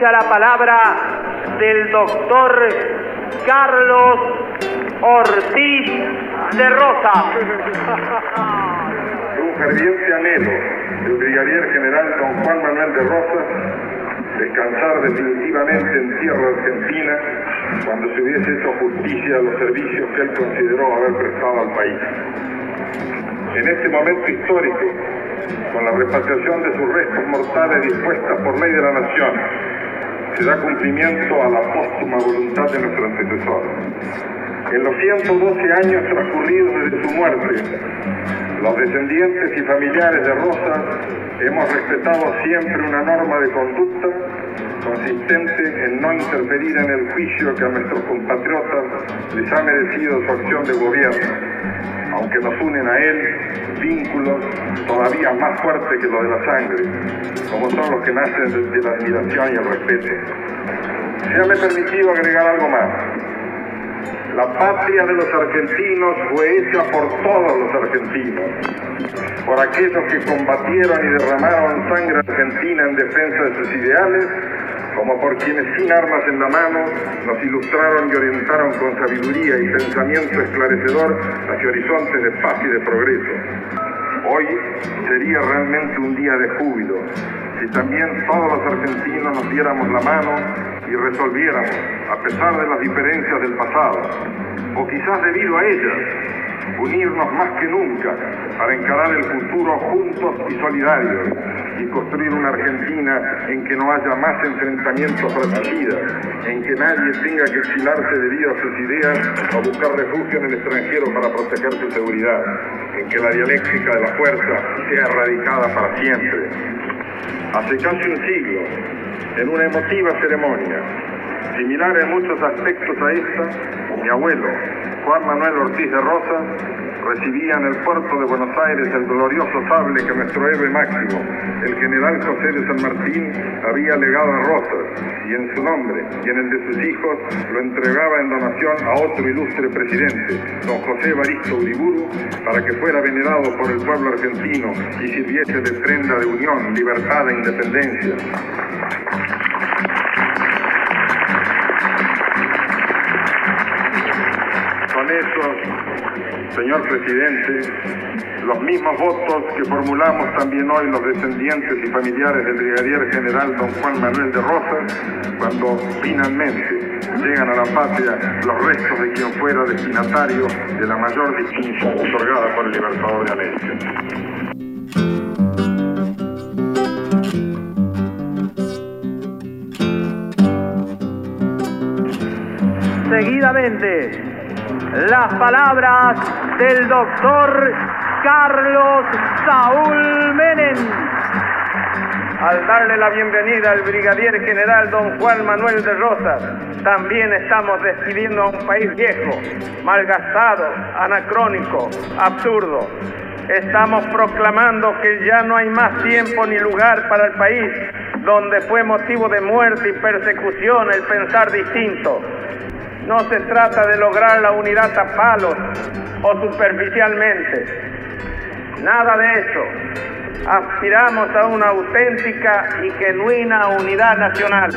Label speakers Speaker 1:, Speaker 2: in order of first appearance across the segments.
Speaker 1: escucha la palabra del doctor Carlos Ortiz de Rosa.
Speaker 2: Un ferviente anhelo del brigadier general don Juan Manuel de Rosas descansar definitivamente en tierra argentina cuando se hubiese hecho justicia a los servicios que él consideró haber prestado al país. En este momento histórico, con la repatriación de sus restos mortales dispuestas por ley de la nación, se da cumplimiento a la póstuma voluntad de nuestro antecesor. En los 112 años transcurridos desde su muerte, los descendientes y familiares de Rosa hemos respetado siempre una norma de conducta consistente en no interferir en el juicio que a nuestros compatriotas les ha merecido su acción de gobierno, aunque nos unen a él vínculos todavía más fuertes que los de la sangre, como son los que nacen de la admiración y el respeto. Se me permitido agregar algo más. La patria de los argentinos fue hecha por todos los argentinos, por aquellos que combatieron y derramaron sangre argentina en defensa de sus ideales, como por quienes sin armas en la mano nos ilustraron y orientaron con sabiduría y pensamiento esclarecedor hacia horizontes de paz y de progreso. Hoy sería realmente un día de júbilo si también todos los argentinos nos diéramos la mano y resolviéramos, a pesar de las diferencias del pasado, o quizás debido a ellas, unirnos más que nunca para encarar el futuro juntos y solidarios y construir una Argentina en que no haya más enfrentamientos fratricidas, en que nadie tenga que exilarse debido a sus ideas o buscar refugio en el extranjero para proteger su seguridad, en que la dialéctica de la fuerza sea erradicada para siempre. Hace casi un siglo, en una emotiva ceremonia, similar en muchos aspectos a esta, mi abuelo, Juan Manuel Ortiz de Rosa, recibía en el puerto de Buenos Aires el glorioso sable que nuestro héroe máximo, el general José de San Martín, había legado a Rosas, y en su nombre y en el de sus hijos lo entregaba en donación a otro ilustre presidente, don José Baristo Uriburu, para que fuera venerado por el pueblo argentino y sirviese de prenda de unión, libertad e independencia. Con eso, señor presidente, los mismos votos que formulamos también hoy los descendientes y familiares del brigadier general don Juan Manuel de Rosas, cuando finalmente llegan a la patria los restos de quien fuera destinatario de la mayor distinción otorgada por el Libertador de América.
Speaker 1: Seguidamente, las palabras del doctor Carlos Saúl Menem. Al darle la bienvenida al brigadier general don Juan Manuel de Rosas, también estamos despidiendo a un país viejo, malgastado, anacrónico, absurdo. Estamos proclamando que ya no hay más tiempo ni lugar para el país donde fue motivo de muerte y persecución el pensar distinto. No se trata de lograr la unidad a palos o superficialmente. Nada de eso. Aspiramos a una auténtica y genuina unidad nacional.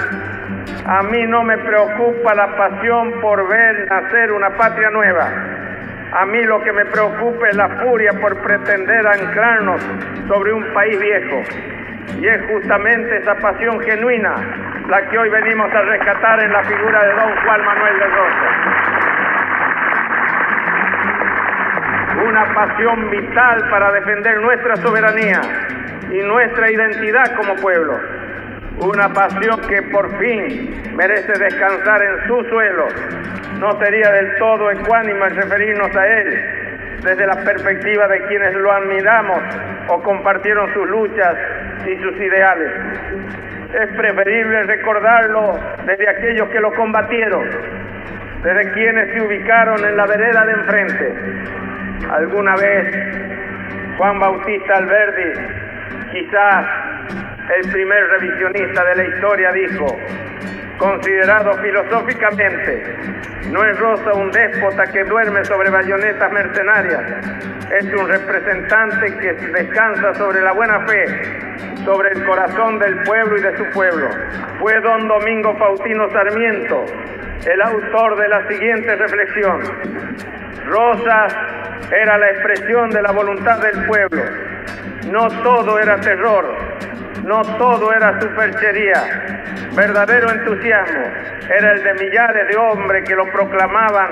Speaker 1: A mí no me preocupa la pasión por ver nacer una patria nueva. A mí lo que me preocupa es la furia por pretender anclarnos sobre un país viejo. Y es justamente esa pasión genuina la que hoy venimos a rescatar en la figura de don Juan Manuel de Rosas. Una pasión vital para defender nuestra soberanía y nuestra identidad como pueblo. Una pasión que por fin merece descansar en su suelo. No sería del todo ecuánime referirnos a él desde la perspectiva de quienes lo admiramos o compartieron sus luchas y sus ideales. Es preferible recordarlo desde aquellos que lo combatieron, desde quienes se ubicaron en la vereda de enfrente. Alguna vez Juan Bautista Alberdi, quizás el primer revisionista de la historia, dijo, considerado filosóficamente, No es Rosa un déspota que duerme sobre bayonetas mercenarias. Es un representante que descansa sobre la buena fe, sobre el corazón del pueblo y de su pueblo. Fue don Domingo Faustino Sarmiento el autor de la siguiente reflexión. Rosas era la expresión de la voluntad del pueblo. No todo era terror, no todo era superchería. Verdadero entusiasmo era el de millares de hombres que lo proclamaban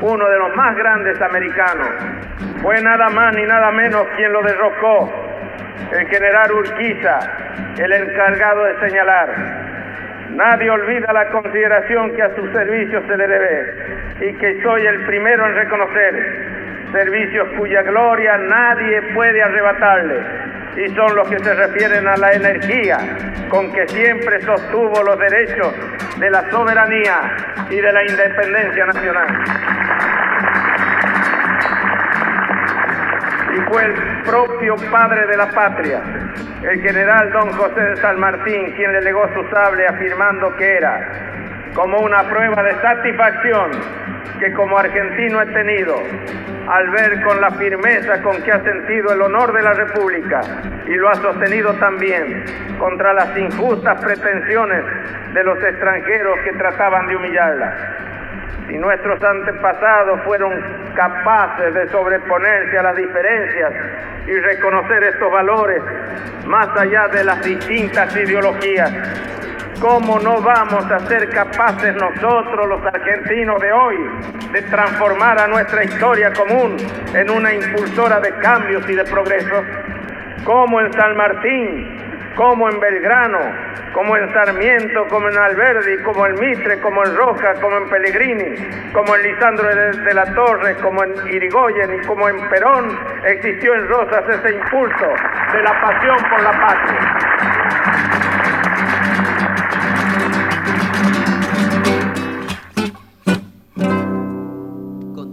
Speaker 1: uno de los más grandes americanos. Fue nada más ni nada menos quien lo derrocó, el general Urquiza, el encargado de señalar. Nadie olvida la consideración que a sus servicios se le debe y que soy el primero en reconocer servicios cuya gloria nadie puede arrebatarle, y son los que se refieren a la energía con que siempre sostuvo los derechos de la soberanía y de la independencia nacional. Y fue el propio padre de la patria, el general don José de San Martín, quien le legó su sable afirmando que era, como una prueba de satisfacción que como argentino he tenido, al ver con la firmeza con que ha sentido el honor de la República y lo ha sostenido también contra las injustas pretensiones de los extranjeros que trataban de humillarla. Si nuestros antepasados fueron capaces de sobreponerse a las diferencias y reconocer estos valores más allá de las distintas ideologías, ¿Cómo no vamos a ser capaces nosotros, los argentinos de hoy, de transformar a nuestra historia común en una impulsora de cambios y de progreso? Como en San Martín, como en Belgrano, como en Sarmiento, como en Alberdi, como en Mitre, como en Roja, como en Pellegrini, como en Lisandro de, la Torre, como en Irigoyen y como en Perón, existió en Rosas ese impulso de la pasión por la patria.